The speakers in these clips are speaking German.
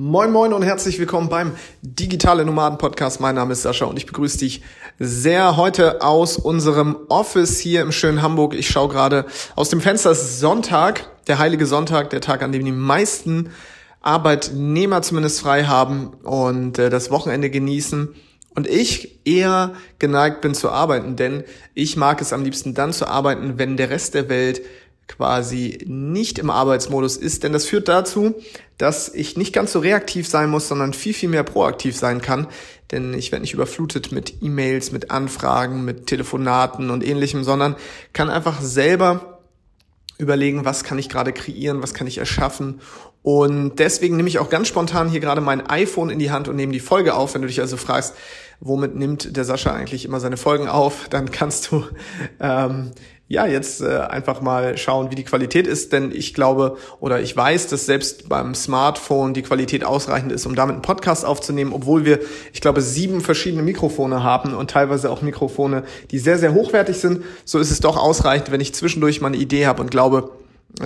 Moin Moin und herzlich willkommen beim Digitale Nomaden Podcast. Mein Name ist Sascha und ich begrüße dich sehr heute aus unserem Office hier im schönen Hamburg. Ich schaue gerade aus dem Fenster. Es ist Sonntag, der heilige Sonntag, der Tag, an dem die meisten Arbeitnehmer zumindest frei haben und äh, das Wochenende genießen. Und ich eher geneigt bin zu arbeiten, denn ich mag es am liebsten dann zu arbeiten, wenn der Rest der Welt quasi nicht im Arbeitsmodus ist, denn das führt dazu, dass ich nicht ganz so reaktiv sein muss, sondern viel, viel mehr proaktiv sein kann, denn ich werde nicht überflutet mit E-Mails, mit Anfragen, mit Telefonaten und ähnlichem, sondern kann einfach selber überlegen, was kann ich gerade kreieren, was kann ich erschaffen. Und deswegen nehme ich auch ganz spontan hier gerade mein iPhone in die Hand und nehme die Folge auf. Wenn du dich also fragst, womit nimmt der Sascha eigentlich immer seine Folgen auf, dann kannst du ähm, ja, jetzt äh, einfach mal schauen, wie die Qualität ist, denn ich glaube oder ich weiß, dass selbst beim Smartphone die Qualität ausreichend ist, um damit einen Podcast aufzunehmen, obwohl wir, ich glaube, sieben verschiedene Mikrofone haben und teilweise auch Mikrofone, die sehr, sehr hochwertig sind. So ist es doch ausreichend, wenn ich zwischendurch mal eine Idee habe und glaube,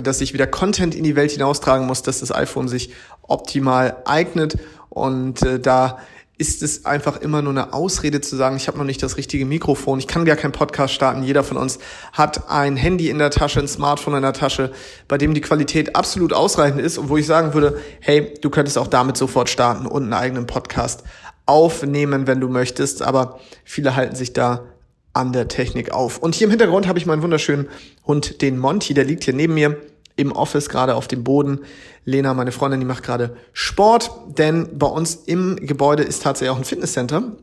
dass ich wieder Content in die Welt hinaustragen muss, dass das iPhone sich optimal eignet und äh, da ist es einfach immer nur eine Ausrede zu sagen, ich habe noch nicht das richtige Mikrofon, ich kann gar keinen Podcast starten. Jeder von uns hat ein Handy in der Tasche, ein Smartphone in der Tasche, bei dem die Qualität absolut ausreichend ist und wo ich sagen würde, hey, du könntest auch damit sofort starten und einen eigenen Podcast aufnehmen, wenn du möchtest. Aber viele halten sich da an der Technik auf. Und hier im Hintergrund habe ich meinen wunderschönen Hund, den Monty, der liegt hier neben mir im Office, gerade auf dem Boden. Lena, meine Freundin, die macht gerade Sport, denn bei uns im Gebäude ist tatsächlich auch ein Fitnesscenter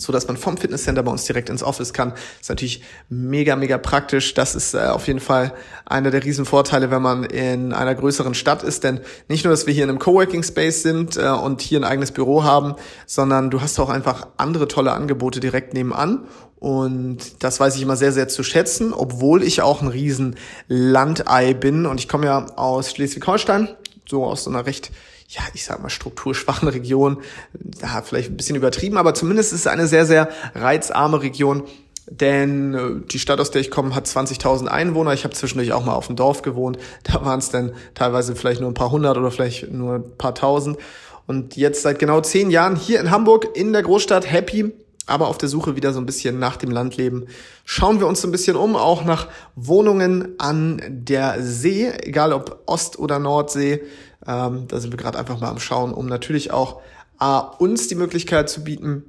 so dass man vom Fitnesscenter bei uns direkt ins Office kann. Ist natürlich mega, mega praktisch. Das ist äh, auf jeden Fall einer der Riesenvorteile, wenn man in einer größeren Stadt ist. Denn nicht nur, dass wir hier in einem Coworking Space sind äh, und hier ein eigenes Büro haben, sondern du hast auch einfach andere tolle Angebote direkt nebenan. Und das weiß ich immer sehr, sehr zu schätzen, obwohl ich auch ein riesen Landei bin. Und ich komme ja aus Schleswig-Holstein, so aus so einer recht ja, ich sag mal, strukturschwachen Region, da vielleicht ein bisschen übertrieben, aber zumindest ist es eine sehr, sehr reizarme Region. Denn äh, die Stadt, aus der ich komme, hat 20.000 Einwohner. Ich habe zwischendurch auch mal auf dem Dorf gewohnt. Da waren es dann teilweise vielleicht nur ein paar hundert oder vielleicht nur ein paar tausend. Und jetzt seit genau zehn Jahren hier in Hamburg in der Großstadt happy, aber auf der Suche wieder so ein bisschen nach dem Landleben. Schauen wir uns so ein bisschen um, auch nach Wohnungen an der See, egal ob Ost- oder Nordsee. Ähm, da sind wir gerade einfach mal am Schauen, um natürlich auch A, uns die Möglichkeit zu bieten,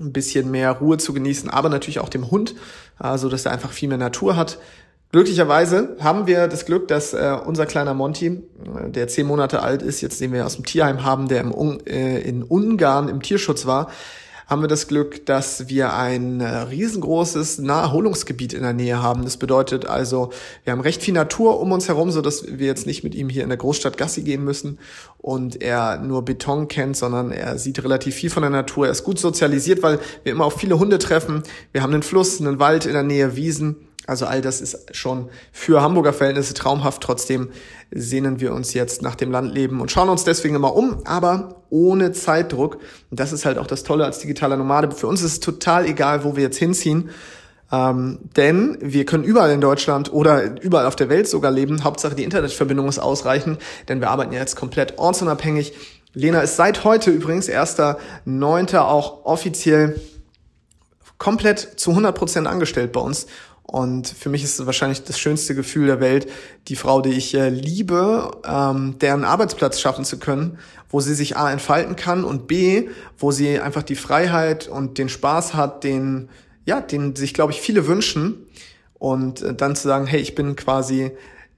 ein bisschen mehr Ruhe zu genießen, aber natürlich auch dem Hund, äh, so dass er einfach viel mehr Natur hat. Glücklicherweise haben wir das Glück, dass äh, unser kleiner Monty, äh, der zehn Monate alt ist, jetzt den wir aus dem Tierheim haben, der im äh, in Ungarn im Tierschutz war, haben wir das Glück, dass wir ein äh, riesengroßes Naherholungsgebiet in der Nähe haben. Das bedeutet also, wir haben recht viel Natur um uns herum, so dass wir jetzt nicht mit ihm hier in der Großstadt Gassi gehen müssen und er nur Beton kennt, sondern er sieht relativ viel von der Natur. Er ist gut sozialisiert, weil wir immer auf viele Hunde treffen. Wir haben einen Fluss, einen Wald in der Nähe, Wiesen also all das ist schon für Hamburger Verhältnisse traumhaft. Trotzdem sehnen wir uns jetzt nach dem Landleben und schauen uns deswegen immer um, aber ohne Zeitdruck. Und das ist halt auch das Tolle als digitaler Nomade. Für uns ist es total egal, wo wir jetzt hinziehen. Ähm, denn wir können überall in Deutschland oder überall auf der Welt sogar leben. Hauptsache die Internetverbindung ist ausreichend, denn wir arbeiten ja jetzt komplett ortsunabhängig. Lena ist seit heute übrigens, 1.9. auch offiziell komplett zu 100 Prozent angestellt bei uns und für mich ist es wahrscheinlich das schönste Gefühl der Welt, die Frau, die ich äh, liebe, ähm, deren Arbeitsplatz schaffen zu können, wo sie sich A entfalten kann und B, wo sie einfach die Freiheit und den Spaß hat, den, ja, den sich, glaube ich, viele wünschen. Und äh, dann zu sagen, hey, ich bin quasi,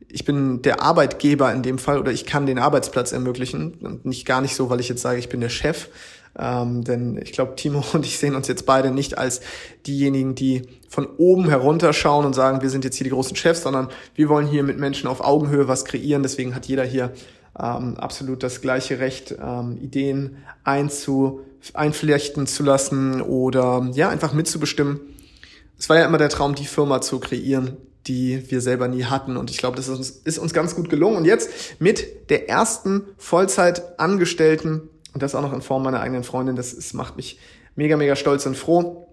ich bin der Arbeitgeber in dem Fall oder ich kann den Arbeitsplatz ermöglichen. Und nicht gar nicht so, weil ich jetzt sage, ich bin der Chef, ähm, denn ich glaube, Timo und ich sehen uns jetzt beide nicht als diejenigen, die von oben herunterschauen und sagen, wir sind jetzt hier die großen Chefs, sondern wir wollen hier mit Menschen auf Augenhöhe was kreieren. Deswegen hat jeder hier ähm, absolut das gleiche Recht, ähm, Ideen einzu, einflechten zu lassen oder ja, einfach mitzubestimmen. Es war ja immer der Traum, die Firma zu kreieren, die wir selber nie hatten. Und ich glaube, das ist uns, ist uns ganz gut gelungen. Und jetzt mit der ersten Vollzeitangestellten und das auch noch in Form meiner eigenen Freundin. Das, das macht mich mega, mega stolz und froh.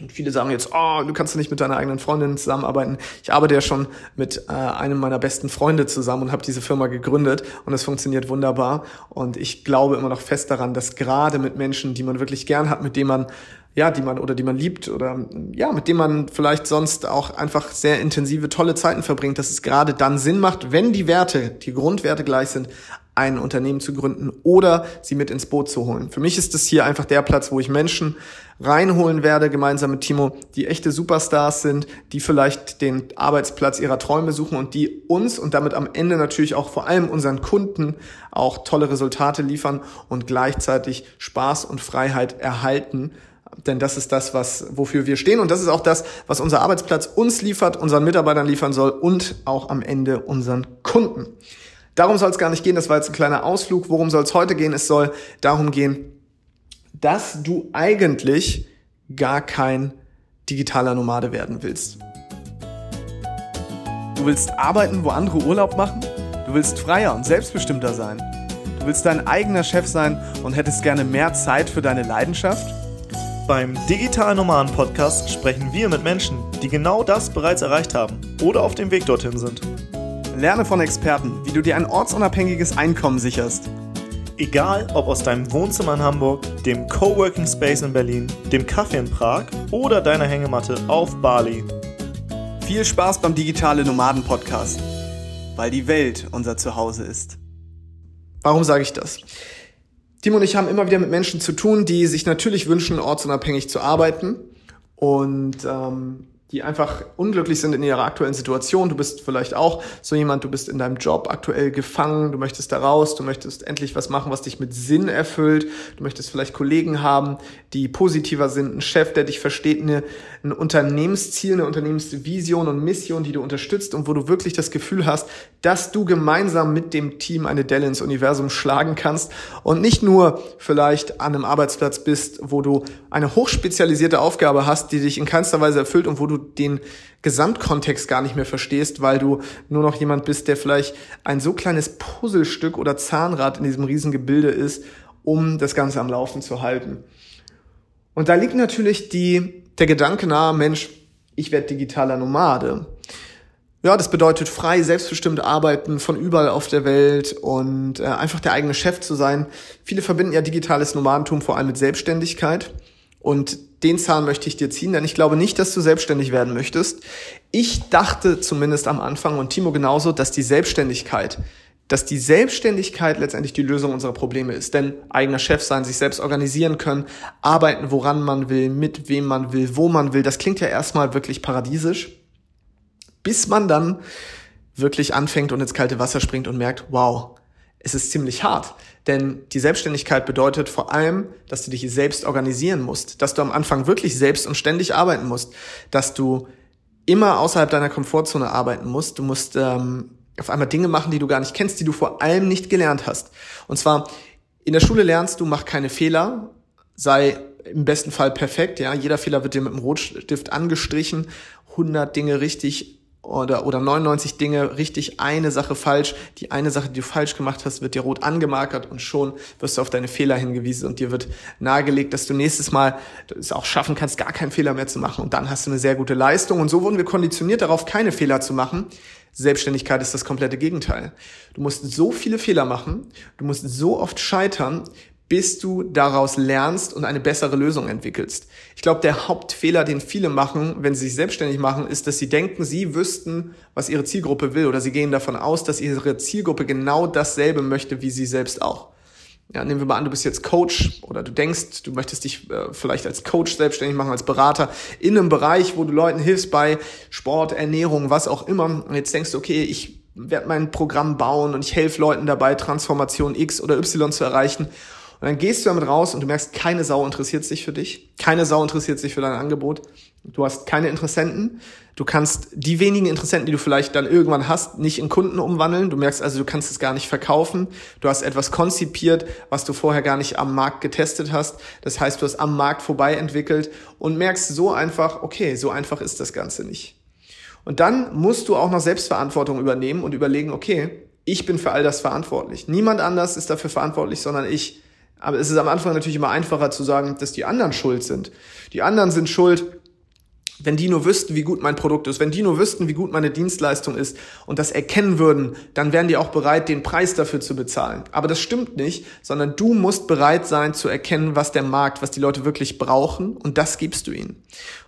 Und viele sagen jetzt, oh, du kannst nicht mit deiner eigenen Freundin zusammenarbeiten. Ich arbeite ja schon mit äh, einem meiner besten Freunde zusammen und habe diese Firma gegründet und es funktioniert wunderbar. Und ich glaube immer noch fest daran, dass gerade mit Menschen, die man wirklich gern hat, mit denen man ja, die man oder die man liebt oder ja, mit dem man vielleicht sonst auch einfach sehr intensive, tolle Zeiten verbringt, dass es gerade dann Sinn macht, wenn die Werte, die Grundwerte gleich sind, ein Unternehmen zu gründen oder sie mit ins Boot zu holen. Für mich ist es hier einfach der Platz, wo ich Menschen reinholen werde, gemeinsam mit Timo, die echte Superstars sind, die vielleicht den Arbeitsplatz ihrer Träume suchen und die uns und damit am Ende natürlich auch vor allem unseren Kunden auch tolle Resultate liefern und gleichzeitig Spaß und Freiheit erhalten denn das ist das, was, wofür wir stehen. Und das ist auch das, was unser Arbeitsplatz uns liefert, unseren Mitarbeitern liefern soll und auch am Ende unseren Kunden. Darum soll es gar nicht gehen. Das war jetzt ein kleiner Ausflug. Worum soll es heute gehen? Es soll darum gehen, dass du eigentlich gar kein digitaler Nomade werden willst. Du willst arbeiten, wo andere Urlaub machen? Du willst freier und selbstbestimmter sein? Du willst dein eigener Chef sein und hättest gerne mehr Zeit für deine Leidenschaft? Beim Digital Nomaden Podcast sprechen wir mit Menschen, die genau das bereits erreicht haben oder auf dem Weg dorthin sind. Lerne von Experten, wie du dir ein ortsunabhängiges Einkommen sicherst. Egal ob aus deinem Wohnzimmer in Hamburg, dem Coworking Space in Berlin, dem Kaffee in Prag oder deiner Hängematte auf Bali. Viel Spaß beim Digitale Nomaden Podcast, weil die Welt unser Zuhause ist. Warum sage ich das? Timo und ich haben immer wieder mit Menschen zu tun, die sich natürlich wünschen, ortsunabhängig zu arbeiten und ähm, die einfach unglücklich sind in ihrer aktuellen Situation. Du bist vielleicht auch so jemand, du bist in deinem Job aktuell gefangen, du möchtest da raus, du möchtest endlich was machen, was dich mit Sinn erfüllt. Du möchtest vielleicht Kollegen haben, die positiver sind, einen Chef, der dich versteht, eine, ein Unternehmensziel, eine Unternehmensvision und Mission, die du unterstützt und wo du wirklich das Gefühl hast, dass du gemeinsam mit dem Team eine Delle ins Universum schlagen kannst und nicht nur vielleicht an einem Arbeitsplatz bist, wo du eine hochspezialisierte Aufgabe hast, die dich in keinster Weise erfüllt und wo du den Gesamtkontext gar nicht mehr verstehst, weil du nur noch jemand bist, der vielleicht ein so kleines Puzzlestück oder Zahnrad in diesem Riesengebilde ist, um das Ganze am Laufen zu halten. Und da liegt natürlich die, der Gedanke nahe, Mensch, ich werde digitaler Nomade. Ja, das bedeutet frei, selbstbestimmt arbeiten von überall auf der Welt und äh, einfach der eigene Chef zu sein. Viele verbinden ja digitales Nomadentum vor allem mit Selbstständigkeit. Und den Zahn möchte ich dir ziehen, denn ich glaube nicht, dass du selbstständig werden möchtest. Ich dachte zumindest am Anfang und Timo genauso, dass die Selbstständigkeit, dass die Selbstständigkeit letztendlich die Lösung unserer Probleme ist. Denn eigener Chef sein, sich selbst organisieren können, arbeiten, woran man will, mit wem man will, wo man will, das klingt ja erstmal wirklich paradiesisch, bis man dann wirklich anfängt und ins kalte Wasser springt und merkt, wow, es ist ziemlich hart. Denn die Selbstständigkeit bedeutet vor allem, dass du dich selbst organisieren musst, dass du am Anfang wirklich selbst und ständig arbeiten musst, dass du immer außerhalb deiner Komfortzone arbeiten musst. Du musst ähm, auf einmal Dinge machen, die du gar nicht kennst, die du vor allem nicht gelernt hast. Und zwar in der Schule lernst du, mach keine Fehler, sei im besten Fall perfekt. Ja, jeder Fehler wird dir mit dem Rotstift angestrichen, 100 Dinge richtig oder, oder 99 Dinge richtig, eine Sache falsch. Die eine Sache, die du falsch gemacht hast, wird dir rot angemarkert und schon wirst du auf deine Fehler hingewiesen und dir wird nahegelegt, dass du nächstes Mal es auch schaffen kannst, gar keinen Fehler mehr zu machen und dann hast du eine sehr gute Leistung und so wurden wir konditioniert darauf, keine Fehler zu machen. Selbstständigkeit ist das komplette Gegenteil. Du musst so viele Fehler machen, du musst so oft scheitern, bis du daraus lernst und eine bessere Lösung entwickelst. Ich glaube, der Hauptfehler, den viele machen, wenn sie sich selbstständig machen, ist, dass sie denken, sie wüssten, was ihre Zielgruppe will oder sie gehen davon aus, dass ihre Zielgruppe genau dasselbe möchte wie sie selbst auch. Ja, nehmen wir mal an, du bist jetzt Coach oder du denkst, du möchtest dich äh, vielleicht als Coach selbstständig machen, als Berater in einem Bereich, wo du Leuten hilfst bei Sport, Ernährung, was auch immer. Und jetzt denkst du, okay, ich werde mein Programm bauen und ich helfe Leuten dabei, Transformation X oder Y zu erreichen. Und dann gehst du damit raus und du merkst, keine Sau interessiert sich für dich. Keine Sau interessiert sich für dein Angebot. Du hast keine Interessenten. Du kannst die wenigen Interessenten, die du vielleicht dann irgendwann hast, nicht in Kunden umwandeln. Du merkst also, du kannst es gar nicht verkaufen. Du hast etwas konzipiert, was du vorher gar nicht am Markt getestet hast. Das heißt, du hast am Markt vorbei entwickelt und merkst so einfach, okay, so einfach ist das Ganze nicht. Und dann musst du auch noch Selbstverantwortung übernehmen und überlegen, okay, ich bin für all das verantwortlich. Niemand anders ist dafür verantwortlich, sondern ich. Aber es ist am Anfang natürlich immer einfacher zu sagen, dass die anderen schuld sind. Die anderen sind schuld, wenn die nur wüssten, wie gut mein Produkt ist, wenn die nur wüssten, wie gut meine Dienstleistung ist und das erkennen würden, dann wären die auch bereit, den Preis dafür zu bezahlen. Aber das stimmt nicht, sondern du musst bereit sein zu erkennen, was der Markt, was die Leute wirklich brauchen und das gibst du ihnen.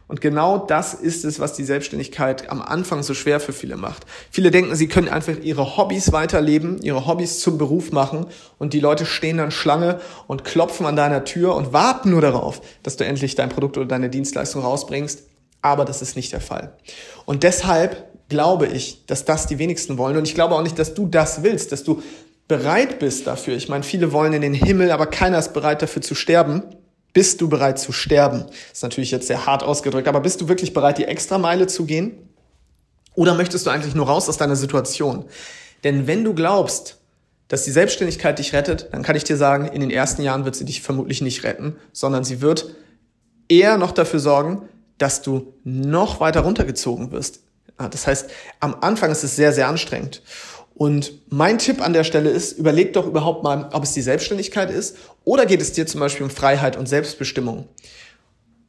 Und genau das ist es, was die Selbstständigkeit am Anfang so schwer für viele macht. Viele denken, sie können einfach ihre Hobbys weiterleben, ihre Hobbys zum Beruf machen und die Leute stehen dann Schlange und klopfen an deiner Tür und warten nur darauf, dass du endlich dein Produkt oder deine Dienstleistung rausbringst aber das ist nicht der Fall. Und deshalb glaube ich, dass das die wenigsten wollen. Und ich glaube auch nicht, dass du das willst, dass du bereit bist dafür. Ich meine, viele wollen in den Himmel, aber keiner ist bereit dafür zu sterben. Bist du bereit zu sterben? Ist natürlich jetzt sehr hart ausgedrückt, aber bist du wirklich bereit, die extra Meile zu gehen? Oder möchtest du eigentlich nur raus aus deiner Situation? Denn wenn du glaubst, dass die Selbstständigkeit dich rettet, dann kann ich dir sagen, in den ersten Jahren wird sie dich vermutlich nicht retten, sondern sie wird eher noch dafür sorgen, dass du noch weiter runtergezogen wirst. Das heißt, am Anfang ist es sehr, sehr anstrengend. Und mein Tipp an der Stelle ist, überleg doch überhaupt mal, ob es die Selbstständigkeit ist oder geht es dir zum Beispiel um Freiheit und Selbstbestimmung.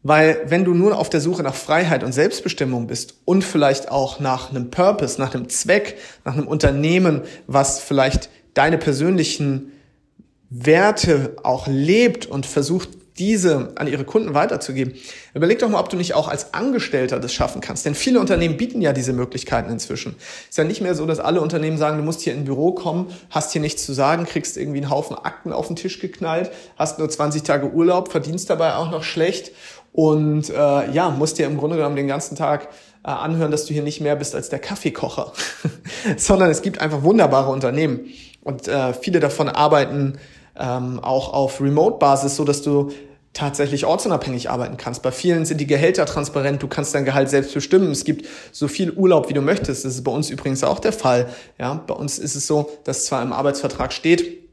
Weil wenn du nur auf der Suche nach Freiheit und Selbstbestimmung bist und vielleicht auch nach einem Purpose, nach einem Zweck, nach einem Unternehmen, was vielleicht deine persönlichen Werte auch lebt und versucht diese an ihre Kunden weiterzugeben. Überleg doch mal, ob du nicht auch als Angestellter das schaffen kannst. Denn viele Unternehmen bieten ja diese Möglichkeiten inzwischen. Ist ja nicht mehr so, dass alle Unternehmen sagen, du musst hier in ein Büro kommen, hast hier nichts zu sagen, kriegst irgendwie einen Haufen Akten auf den Tisch geknallt, hast nur 20 Tage Urlaub, verdienst dabei auch noch schlecht und äh, ja, musst dir im Grunde genommen den ganzen Tag äh, anhören, dass du hier nicht mehr bist als der Kaffeekocher. Sondern es gibt einfach wunderbare Unternehmen. Und äh, viele davon arbeiten ähm, auch auf Remote-Basis, so dass du tatsächlich ortsunabhängig arbeiten kannst. Bei vielen sind die Gehälter transparent, du kannst dein Gehalt selbst bestimmen. Es gibt so viel Urlaub, wie du möchtest. Das ist bei uns übrigens auch der Fall. Ja, bei uns ist es so, dass zwar im Arbeitsvertrag steht,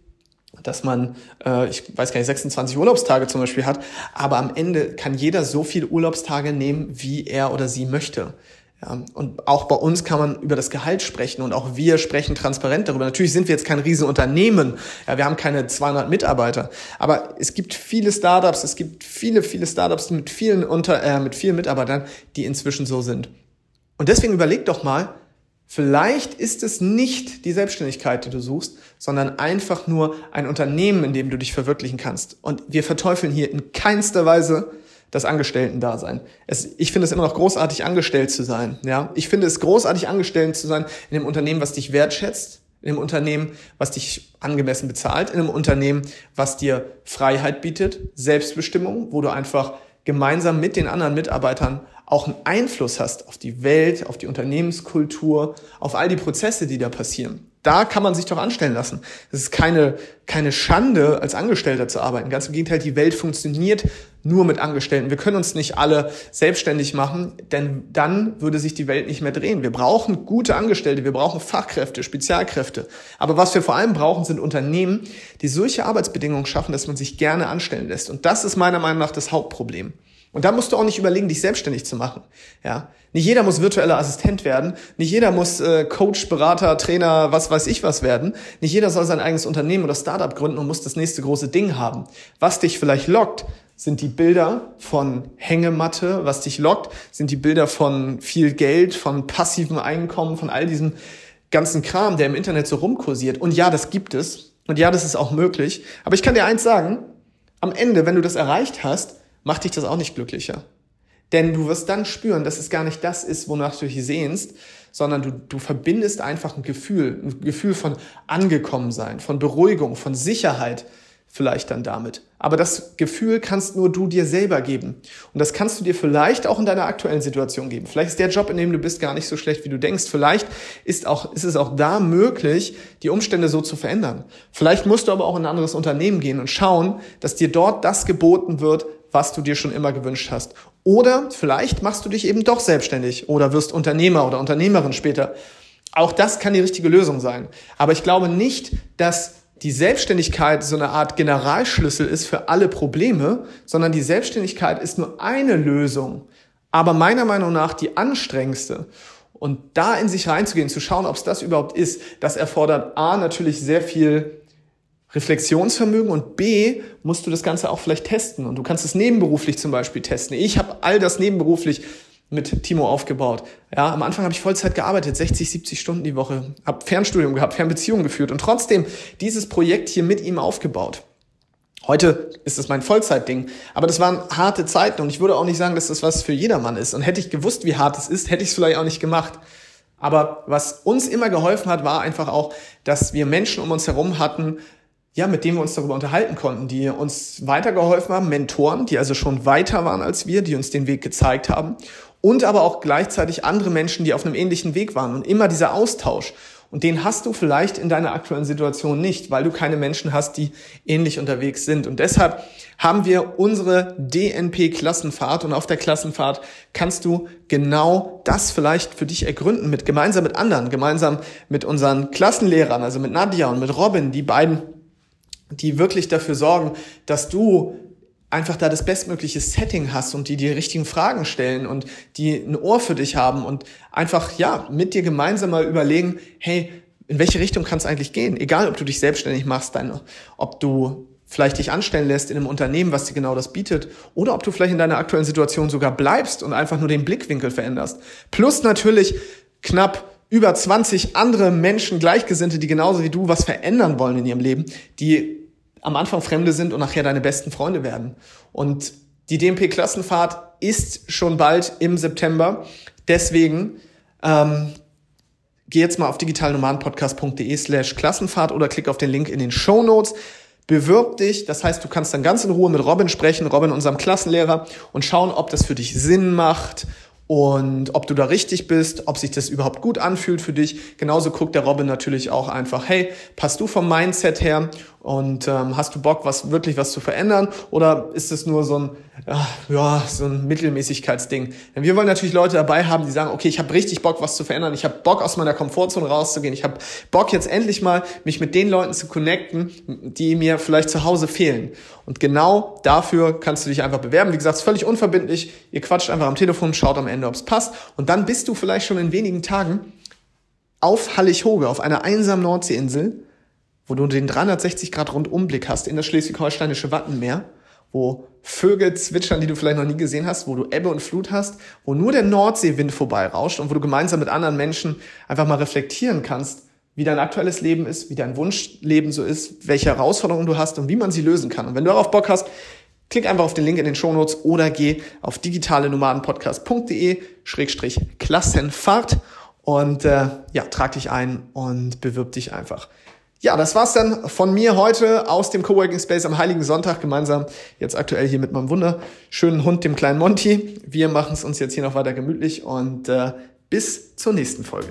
dass man, äh, ich weiß gar nicht, 26 Urlaubstage zum Beispiel hat, aber am Ende kann jeder so viele Urlaubstage nehmen, wie er oder sie möchte. Ja, und auch bei uns kann man über das Gehalt sprechen und auch wir sprechen transparent darüber. Natürlich sind wir jetzt kein Riesenunternehmen, ja, wir haben keine 200 Mitarbeiter, aber es gibt viele Startups, es gibt viele, viele Startups mit vielen, unter, äh, mit vielen Mitarbeitern, die inzwischen so sind. Und deswegen überleg doch mal, vielleicht ist es nicht die Selbstständigkeit, die du suchst, sondern einfach nur ein Unternehmen, in dem du dich verwirklichen kannst. Und wir verteufeln hier in keinster Weise das Angestellten-Dasein. Es, ich finde es immer noch großartig, angestellt zu sein. Ja, ich finde es großartig, angestellt zu sein in einem Unternehmen, was dich wertschätzt, in einem Unternehmen, was dich angemessen bezahlt, in einem Unternehmen, was dir Freiheit bietet, Selbstbestimmung, wo du einfach gemeinsam mit den anderen Mitarbeitern auch einen Einfluss hast auf die Welt, auf die Unternehmenskultur, auf all die Prozesse, die da passieren. Da kann man sich doch anstellen lassen. Es ist keine, keine Schande, als Angestellter zu arbeiten. Ganz im Gegenteil, die Welt funktioniert nur mit Angestellten. Wir können uns nicht alle selbstständig machen, denn dann würde sich die Welt nicht mehr drehen. Wir brauchen gute Angestellte, wir brauchen Fachkräfte, Spezialkräfte. Aber was wir vor allem brauchen, sind Unternehmen, die solche Arbeitsbedingungen schaffen, dass man sich gerne anstellen lässt. Und das ist meiner Meinung nach das Hauptproblem. Und da musst du auch nicht überlegen, dich selbstständig zu machen. Ja, nicht jeder muss virtueller Assistent werden, nicht jeder muss äh, Coach, Berater, Trainer, was weiß ich was werden. Nicht jeder soll sein eigenes Unternehmen oder Startup gründen und muss das nächste große Ding haben. Was dich vielleicht lockt, sind die Bilder von Hängematte. Was dich lockt, sind die Bilder von viel Geld, von passivem Einkommen, von all diesem ganzen Kram, der im Internet so rumkursiert. Und ja, das gibt es. Und ja, das ist auch möglich. Aber ich kann dir eins sagen. Am Ende, wenn du das erreicht hast, macht dich das auch nicht glücklicher. Denn du wirst dann spüren, dass es gar nicht das ist, wonach du dich sehnst, sondern du, du verbindest einfach ein Gefühl, ein Gefühl von angekommen sein, von Beruhigung, von Sicherheit vielleicht dann damit. Aber das Gefühl kannst nur du dir selber geben. Und das kannst du dir vielleicht auch in deiner aktuellen Situation geben. Vielleicht ist der Job, in dem du bist, gar nicht so schlecht, wie du denkst. Vielleicht ist, auch, ist es auch da möglich, die Umstände so zu verändern. Vielleicht musst du aber auch in ein anderes Unternehmen gehen und schauen, dass dir dort das geboten wird, was du dir schon immer gewünscht hast. Oder vielleicht machst du dich eben doch selbstständig oder wirst Unternehmer oder Unternehmerin später. Auch das kann die richtige Lösung sein. Aber ich glaube nicht, dass die Selbstständigkeit so eine Art Generalschlüssel ist für alle Probleme, sondern die Selbstständigkeit ist nur eine Lösung, aber meiner Meinung nach die anstrengendste. Und da in sich reinzugehen, zu schauen, ob es das überhaupt ist, das erfordert A natürlich sehr viel Reflexionsvermögen und B musst du das Ganze auch vielleicht testen und du kannst es nebenberuflich zum Beispiel testen. Ich habe all das nebenberuflich mit Timo aufgebaut. Ja, am Anfang habe ich Vollzeit gearbeitet, 60, 70 Stunden die Woche, habe Fernstudium gehabt, Fernbeziehungen geführt und trotzdem dieses Projekt hier mit ihm aufgebaut. Heute ist es mein Vollzeitding, aber das waren harte Zeiten und ich würde auch nicht sagen, dass das was für jedermann ist. Und hätte ich gewusst, wie hart es ist, hätte ich es vielleicht auch nicht gemacht. Aber was uns immer geholfen hat, war einfach auch, dass wir Menschen um uns herum hatten, ja, mit denen wir uns darüber unterhalten konnten, die uns weitergeholfen haben, Mentoren, die also schon weiter waren als wir, die uns den Weg gezeigt haben und aber auch gleichzeitig andere Menschen, die auf einem ähnlichen Weg waren und immer dieser Austausch. Und den hast du vielleicht in deiner aktuellen Situation nicht, weil du keine Menschen hast, die ähnlich unterwegs sind. Und deshalb haben wir unsere DNP-Klassenfahrt und auf der Klassenfahrt kannst du genau das vielleicht für dich ergründen, mit gemeinsam mit anderen, gemeinsam mit unseren Klassenlehrern, also mit Nadia und mit Robin, die beiden, die wirklich dafür sorgen, dass du einfach da das bestmögliche Setting hast und die die richtigen Fragen stellen und die ein Ohr für dich haben und einfach, ja, mit dir gemeinsam mal überlegen, hey, in welche Richtung kann es eigentlich gehen? Egal, ob du dich selbstständig machst, deine, ob du vielleicht dich anstellen lässt in einem Unternehmen, was dir genau das bietet, oder ob du vielleicht in deiner aktuellen Situation sogar bleibst und einfach nur den Blickwinkel veränderst. Plus natürlich knapp über 20 andere Menschen, Gleichgesinnte, die genauso wie du was verändern wollen in ihrem Leben, die am Anfang Fremde sind und nachher deine besten Freunde werden. Und die DMP-Klassenfahrt ist schon bald im September. Deswegen ähm, geh jetzt mal auf digitalnomadenpodcast.de slash Klassenfahrt oder klick auf den Link in den Show Notes. Bewirb dich, das heißt, du kannst dann ganz in Ruhe mit Robin sprechen, Robin, unserem Klassenlehrer, und schauen, ob das für dich Sinn macht, und ob du da richtig bist, ob sich das überhaupt gut anfühlt für dich. Genauso guckt der Robin natürlich auch einfach, hey, passt du vom Mindset her und ähm, hast du Bock, was wirklich was zu verändern oder ist es nur so ein ja so ein Mittelmäßigkeitsding? Denn wir wollen natürlich Leute dabei haben, die sagen, okay, ich habe richtig Bock, was zu verändern. Ich habe Bock aus meiner Komfortzone rauszugehen. Ich habe Bock jetzt endlich mal mich mit den Leuten zu connecten, die mir vielleicht zu Hause fehlen. Und genau dafür kannst du dich einfach bewerben. Wie gesagt, es ist völlig unverbindlich. Ihr quatscht einfach am Telefon, schaut am Ende, ob es passt. Und dann bist du vielleicht schon in wenigen Tagen auf Hallig-Hoge, auf einer einsamen Nordseeinsel, wo du den 360-Grad-Rundumblick hast in das schleswig-holsteinische Wattenmeer, wo Vögel zwitschern, die du vielleicht noch nie gesehen hast, wo du Ebbe und Flut hast, wo nur der Nordseewind vorbeirauscht und wo du gemeinsam mit anderen Menschen einfach mal reflektieren kannst, wie dein aktuelles Leben ist, wie dein Wunschleben so ist, welche Herausforderungen du hast und wie man sie lösen kann. Und wenn du darauf Bock hast, klick einfach auf den Link in den Shownotes oder geh auf digitalenomadenpodcast.de-klassenfahrt und äh, ja, trag dich ein und bewirb dich einfach. Ja, das war's dann von mir heute aus dem Coworking Space am Heiligen Sonntag gemeinsam jetzt aktuell hier mit meinem wunderschönen Hund, dem kleinen Monty. Wir machen es uns jetzt hier noch weiter gemütlich und äh, bis zur nächsten Folge.